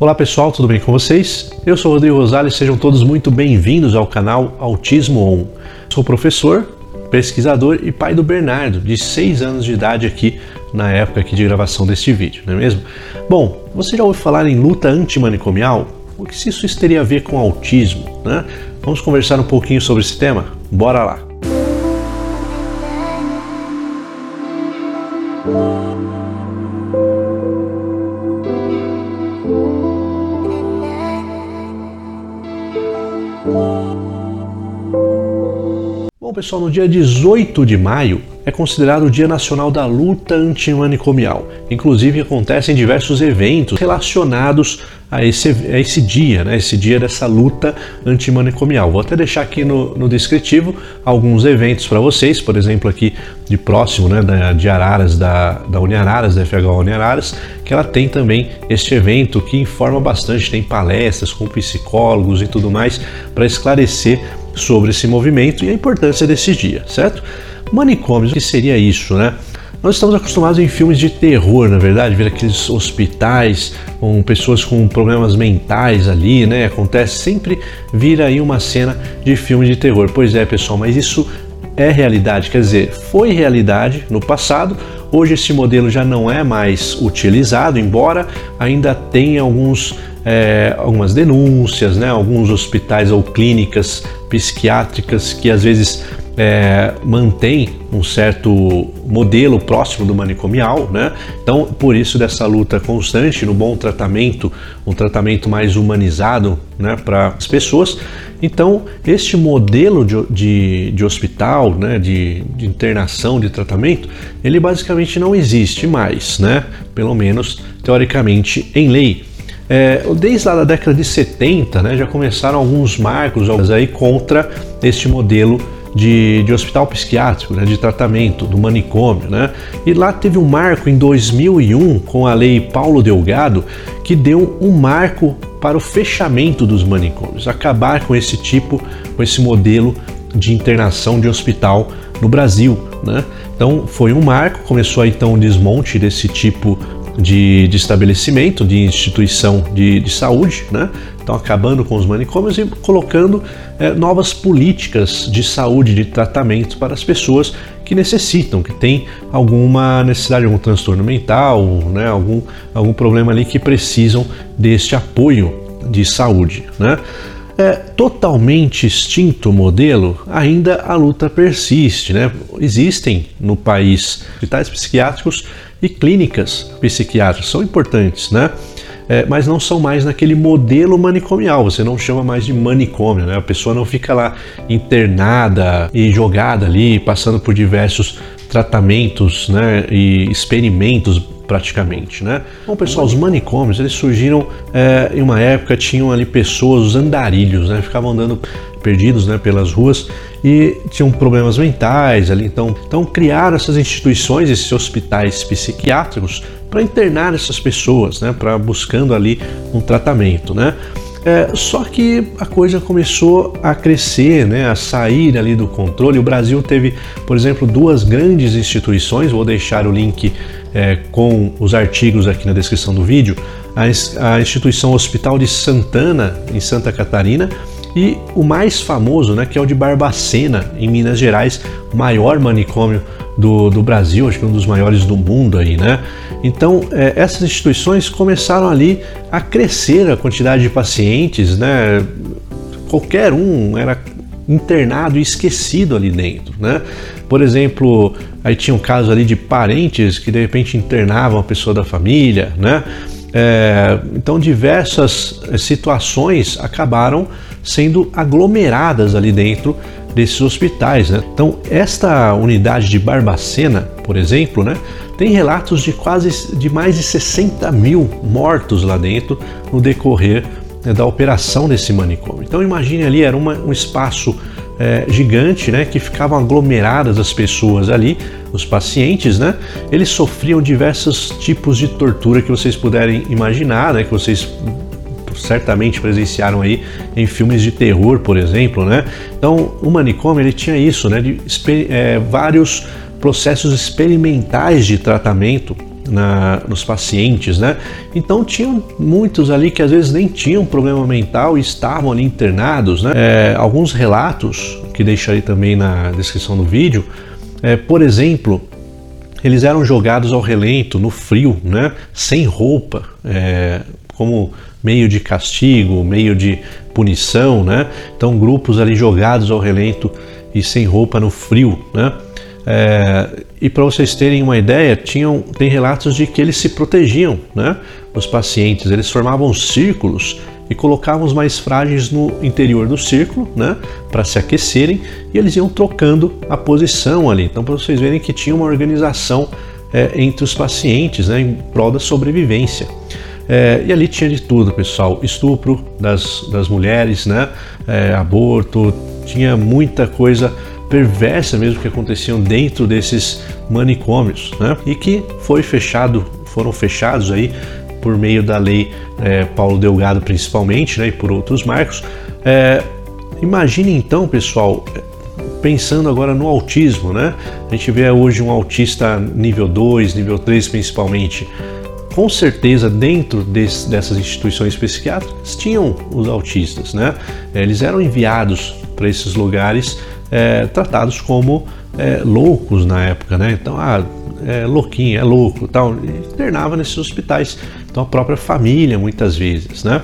Olá pessoal, tudo bem com vocês? Eu sou Rodrigo Rosales sejam todos muito bem-vindos ao canal Autismo On. Sou professor, pesquisador e pai do Bernardo, de 6 anos de idade aqui na época aqui de gravação deste vídeo, não é mesmo? Bom, você já ouviu falar em luta antimanicomial? O que isso teria a ver com autismo? Né? Vamos conversar um pouquinho sobre esse tema? Bora lá! Pessoal, no dia 18 de maio é considerado o Dia Nacional da Luta Antimanicomial. Inclusive, acontecem diversos eventos relacionados a esse, a esse dia, né? esse dia dessa luta antimanicomial. Vou até deixar aqui no, no descritivo alguns eventos para vocês, por exemplo, aqui de próximo, né, da, de Araras, da, da Uniararas, da FH Uniararas, que ela tem também este evento que informa bastante, tem palestras com psicólogos e tudo mais para esclarecer sobre esse movimento e a importância desse dia, certo? Manicômios, o que seria isso, né? Nós estamos acostumados em filmes de terror, na verdade, ver aqueles hospitais com pessoas com problemas mentais ali, né? Acontece sempre vira aí uma cena de filme de terror. Pois é, pessoal, mas isso é realidade, quer dizer, foi realidade no passado. Hoje esse modelo já não é mais utilizado, embora ainda tenha alguns é, algumas denúncias, né? alguns hospitais ou clínicas psiquiátricas que às vezes é, mantém um certo modelo próximo do manicomial, né? Então, por isso dessa luta constante no bom tratamento, um tratamento mais humanizado, né, para as pessoas. Então, este modelo de, de, de hospital, né, de, de, internação, de tratamento, ele basicamente não existe mais, né? Pelo menos teoricamente em lei. É, desde lá da década de 70, né, já começaram alguns marcos aí contra este modelo de, de hospital psiquiátrico, né, de tratamento, do manicômio. Né? E lá teve um marco em 2001 com a lei Paulo Delgado que deu um marco para o fechamento dos manicômios, acabar com esse tipo, com esse modelo de internação de hospital no Brasil. Né? Então foi um marco, começou então o desmonte desse tipo de, de estabelecimento, de instituição de, de saúde, né? Estão acabando com os manicômios e colocando é, novas políticas de saúde, de tratamento para as pessoas que necessitam, que têm alguma necessidade, algum transtorno mental, né? algum, algum problema ali que precisam deste apoio de saúde, né? É, totalmente extinto o modelo, ainda a luta persiste. Né? Existem no país hospitais psiquiátricos e clínicas psiquiátricas, são importantes, né? É, mas não são mais naquele modelo manicomial, você não chama mais de manicômio, né? A pessoa não fica lá internada e jogada ali, passando por diversos tratamentos né, e experimentos praticamente, né? Bom, pessoal, os manicômios eles surgiram é, em uma época tinham ali pessoas, os andarilhos, né? Ficavam andando perdidos, né, pelas ruas e tinham problemas mentais ali, então, então criaram essas instituições, esses hospitais psiquiátricos para internar essas pessoas, né, para buscando ali um tratamento, né? É, só que a coisa começou a crescer, né, a sair ali do controle. O Brasil teve, por exemplo, duas grandes instituições. Vou deixar o link é, com os artigos aqui na descrição do vídeo. A, a instituição Hospital de Santana, em Santa Catarina, e o mais famoso, né, que é o de Barbacena, em Minas Gerais, maior manicômio do, do Brasil, acho que um dos maiores do mundo aí, né? Então, é, essas instituições começaram ali a crescer a quantidade de pacientes, né? Qualquer um era internado e esquecido ali dentro, né? Por exemplo, aí tinha um caso ali de parentes que de repente internavam a pessoa da família, né? É, então diversas é, situações acabaram sendo aglomeradas ali dentro desses hospitais. Né? Então, esta unidade de Barbacena, por exemplo, né, tem relatos de quase de mais de 60 mil mortos lá dentro no decorrer né, da operação desse manicômio. Então, imagine ali, era uma, um espaço é, gigante, né, que ficavam aglomeradas as pessoas ali, os pacientes, né, eles sofriam diversos tipos de tortura que vocês puderem imaginar, né, que vocês certamente presenciaram aí em filmes de terror, por exemplo, né? Então, o manicômio ele tinha isso, né? De é, vários processos experimentais de tratamento na, nos pacientes, né? Então tinham muitos ali que às vezes nem tinham problema mental e estavam ali internados, né? É, alguns relatos que deixarei também na descrição do vídeo, é, por exemplo, eles eram jogados ao relento, no frio, né? Sem roupa, é, como meio de castigo, meio de punição, né? Então grupos ali jogados ao relento e sem roupa no frio, né? É, e para vocês terem uma ideia, tinham, tem relatos de que eles se protegiam, né? Os pacientes, eles formavam círculos e colocavam os mais frágeis no interior do círculo, né? Para se aquecerem e eles iam trocando a posição ali. Então, para vocês verem que tinha uma organização é, entre os pacientes, né? Em prol da sobrevivência. É, e ali tinha de tudo, pessoal: estupro das, das mulheres, né? É, aborto, tinha muita coisa perversa mesmo que aconteciam dentro desses manicômios, né? E que foi fechado, foram fechados aí por meio da lei é, Paulo Delgado principalmente, né? E por outros marcos. É, imagine então, pessoal, pensando agora no autismo, né? A gente vê hoje um autista nível 2, nível 3 principalmente. Com certeza, dentro desse, dessas instituições psiquiátricas, tinham os autistas, né? Eles eram enviados para esses lugares é, tratados como é, loucos na época, né? Então, ah, é louquinho, é louco, tal. E internava nesses hospitais. Então, a própria família, muitas vezes, né?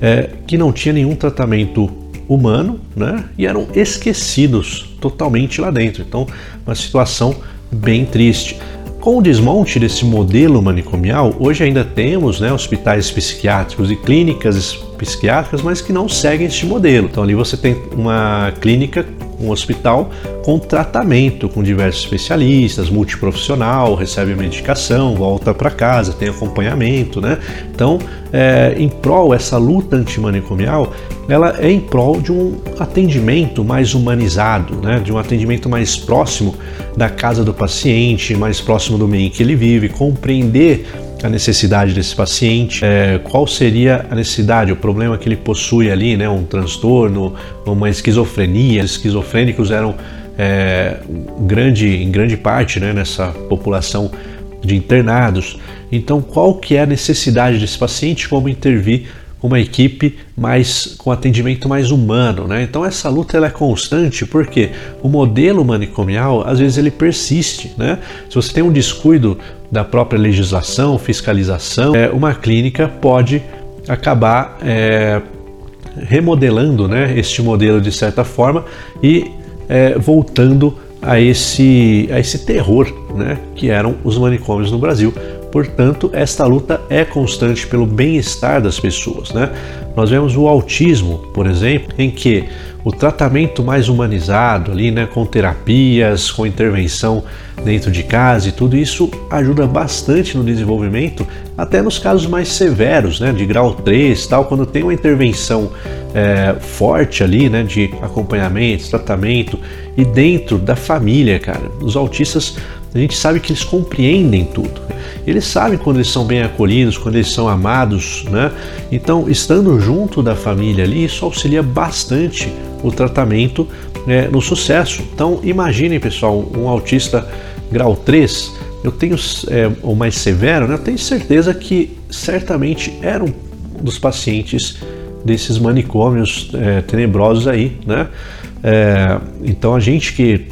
É, que não tinha nenhum tratamento humano, né? E eram esquecidos totalmente lá dentro. Então, uma situação bem triste. Com o desmonte desse modelo manicomial, hoje ainda temos né, hospitais psiquiátricos e clínicas psiquiátricas, mas que não seguem este modelo. Então ali você tem uma clínica um hospital com tratamento com diversos especialistas, multiprofissional, recebe medicação, volta para casa, tem acompanhamento, né? Então, é, em prol essa luta antimanicomial, ela é em prol de um atendimento mais humanizado, né? De um atendimento mais próximo da casa do paciente, mais próximo do meio em que ele vive, compreender a necessidade desse paciente, é, qual seria a necessidade, o problema que ele possui ali, né, um transtorno, uma esquizofrenia. Os esquizofrênicos eram é, grande, em grande parte né, nessa população de internados. Então, qual que é a necessidade desse paciente, como intervir uma equipe mais com atendimento mais humano, né? Então essa luta ela é constante porque o modelo manicomial às vezes ele persiste, né? Se você tem um descuido da própria legislação, fiscalização, é, uma clínica pode acabar é, remodelando, né? Este modelo de certa forma e é, voltando a esse, a esse terror né, que eram os manicômios no Brasil. Portanto, esta luta é constante pelo bem-estar das pessoas. Né? Nós vemos o autismo, por exemplo, em que o tratamento mais humanizado ali, né, com terapias, com intervenção dentro de casa e tudo isso ajuda bastante no desenvolvimento, até nos casos mais severos, né, de grau 3, tal, quando tem uma intervenção é, forte ali, né, de acompanhamento, tratamento e dentro da família, cara. Os autistas, a gente sabe que eles compreendem tudo. Eles sabem quando eles são bem acolhidos, quando eles são amados, né? Então, estando junto da família ali, isso auxilia bastante o tratamento é, no sucesso. Então, imaginem, pessoal, um autista grau 3, eu tenho, é, ou mais severo, né? eu tenho certeza que certamente era um dos pacientes desses manicômios é, tenebrosos aí, né? É, então a gente que,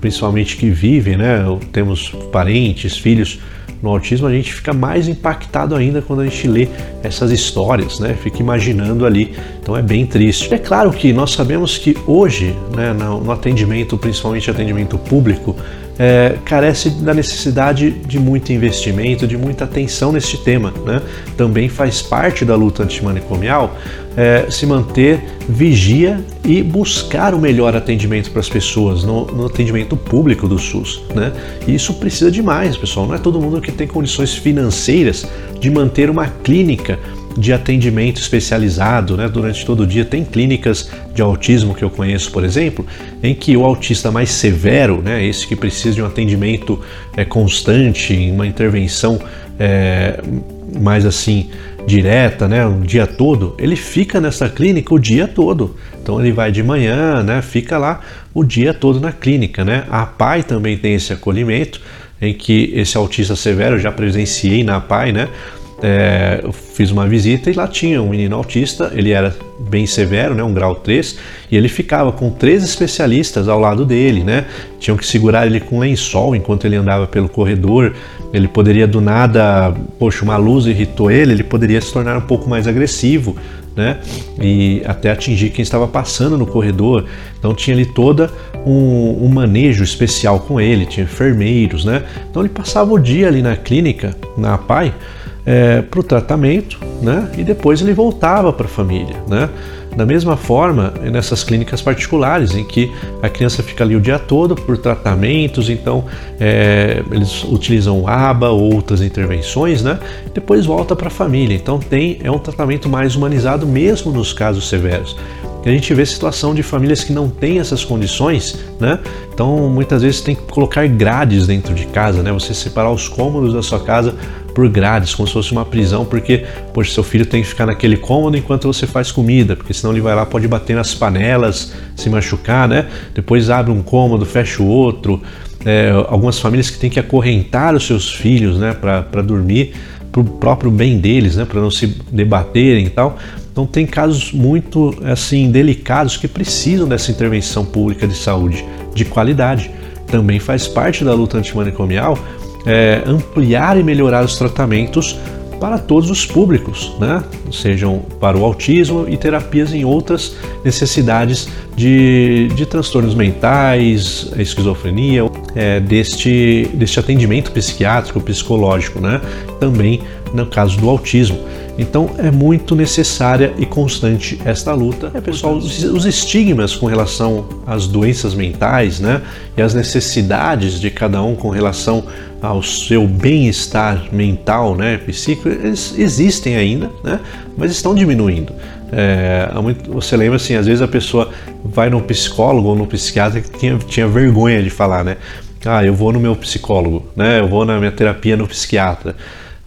principalmente que vive, né? Temos parentes, filhos no autismo, a gente fica mais impactado ainda quando a gente lê essas histórias, né? Fica imaginando ali. Então é bem triste. É claro que nós sabemos que hoje, né, no atendimento, principalmente atendimento público, é, carece da necessidade de muito investimento, de muita atenção nesse tema. Né? Também faz parte da luta antimanicomial é, se manter vigia e buscar o melhor atendimento para as pessoas no, no, atendimento público do SUS. Né? E isso precisa demais, pessoal. Não é todo mundo que tem condições financeiras de manter uma clínica de atendimento especializado né, durante todo o dia. Tem clínicas de autismo que eu conheço, por exemplo, em que o autista mais severo, né, esse que precisa de um atendimento é, constante, uma intervenção é, mais assim direta, né, o dia todo, ele fica nessa clínica o dia todo. Então ele vai de manhã, né, fica lá o dia todo na clínica, né. A PAI também tem esse acolhimento em que esse autista severo, já presenciei na PAI, né? É, eu fiz uma visita e lá tinha um menino autista, ele era bem severo, né, um grau 3, e ele ficava com três especialistas ao lado dele, né? Tinham que segurar ele com lençol enquanto ele andava pelo corredor. Ele poderia do nada, poxa, uma luz irritou ele, ele poderia se tornar um pouco mais agressivo, né? E até atingir quem estava passando no corredor. Então tinha ali toda um, um, manejo especial com ele, tinha enfermeiros, né? Então ele passava o dia ali na clínica, na PAI, é, para o tratamento, né? E depois ele voltava para a família, né? Da mesma forma, nessas clínicas particulares, em que a criança fica ali o dia todo por tratamentos, então é, eles utilizam ABA ou outras intervenções, né? Depois volta para a família. Então tem é um tratamento mais humanizado mesmo nos casos severos. a gente vê situação de famílias que não têm essas condições, né? Então muitas vezes tem que colocar grades dentro de casa, né? Você separar os cômodos da sua casa por grades, como se fosse uma prisão, porque poxa, seu filho tem que ficar naquele cômodo enquanto você faz comida, porque senão ele vai lá, pode bater nas panelas, se machucar, né? Depois abre um cômodo, fecha o outro. É, algumas famílias que têm que acorrentar os seus filhos, né, para dormir, para o próprio bem deles, né, para não se debaterem e tal. Então tem casos muito assim delicados que precisam dessa intervenção pública de saúde de qualidade. Também faz parte da luta antimanicomial é, ampliar e melhorar os tratamentos para todos os públicos, né? sejam para o autismo e terapias em outras necessidades de, de transtornos mentais, esquizofrenia, é, deste, deste atendimento psiquiátrico, psicológico, né? também no caso do autismo. Então é muito necessária e constante esta luta. É, pessoal, os, os estigmas com relação às doenças mentais, né, e as necessidades de cada um com relação ao seu bem-estar mental, né, psíquico, eles existem ainda, né, mas estão diminuindo. É, você lembra assim, às vezes a pessoa vai no psicólogo ou no psiquiatra que tinha, tinha vergonha de falar, né? Ah, eu vou no meu psicólogo, né? Eu vou na minha terapia no psiquiatra.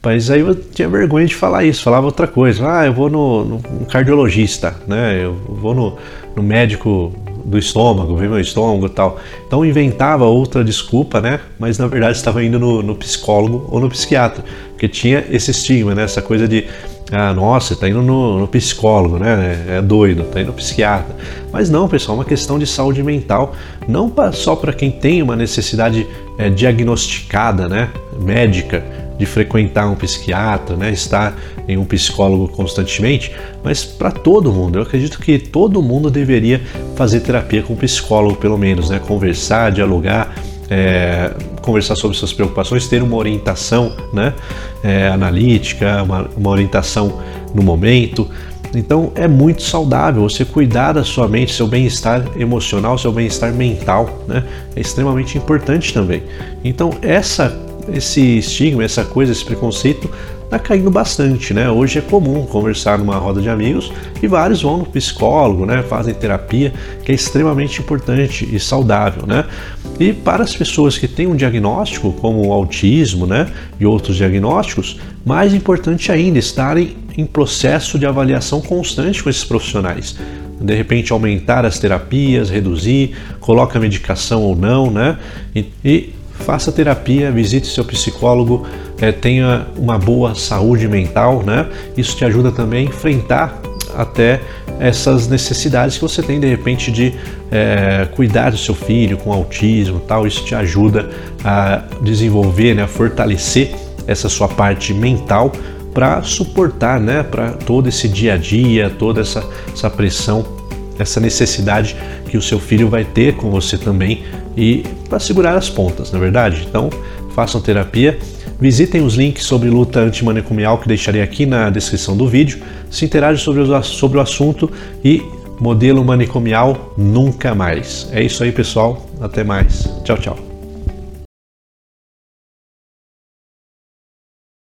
Mas aí eu tinha vergonha de falar isso, falava outra coisa. Ah, eu vou no, no cardiologista, né? Eu vou no, no médico do estômago, ver meu estômago e tal. Então inventava outra desculpa, né? Mas na verdade estava indo no, no, psicólogo ou no psiquiatra, porque tinha esse estigma, né? Essa coisa de, ah, nossa, tá indo no, no psicólogo, né? É doido, tá indo no psiquiatra. Mas não, pessoal, é uma questão de saúde mental, não só para quem tem uma necessidade é, diagnosticada, né? Médica de frequentar um psiquiatra, né, estar em um psicólogo constantemente, mas para todo mundo. Eu acredito que todo mundo deveria fazer terapia com um psicólogo, pelo menos, né, conversar, dialogar, é, conversar sobre suas preocupações, ter uma orientação né, é, analítica, uma, uma orientação no momento. Então é muito saudável você cuidar da sua mente, seu bem-estar emocional, seu bem-estar mental, né? É extremamente importante também. Então essa esse estigma, essa coisa, esse preconceito está caindo bastante, né? Hoje é comum conversar numa roda de amigos e vários vão no psicólogo, né? Fazem terapia, que é extremamente importante e saudável, né? E para as pessoas que têm um diagnóstico, como o autismo, né? E outros diagnósticos, mais importante ainda, estarem em processo de avaliação constante com esses profissionais de repente aumentar as terapias, reduzir, coloca medicação ou não, né? E, e faça terapia, visite seu psicólogo, é, tenha uma boa saúde mental, né? Isso te ajuda também a enfrentar até essas necessidades que você tem de repente de é, cuidar do seu filho com autismo, tal. Isso te ajuda a desenvolver, né, a fortalecer essa sua parte mental para suportar, né, para todo esse dia a dia, toda essa, essa pressão, essa necessidade que o seu filho vai ter com você também e para segurar as pontas, na é verdade? Então, façam terapia. Visitem os links sobre luta antimanicomial que deixarei aqui na descrição do vídeo. Se interage sobre sobre o assunto e modelo manicomial nunca mais. É isso aí, pessoal. Até mais. Tchau, tchau.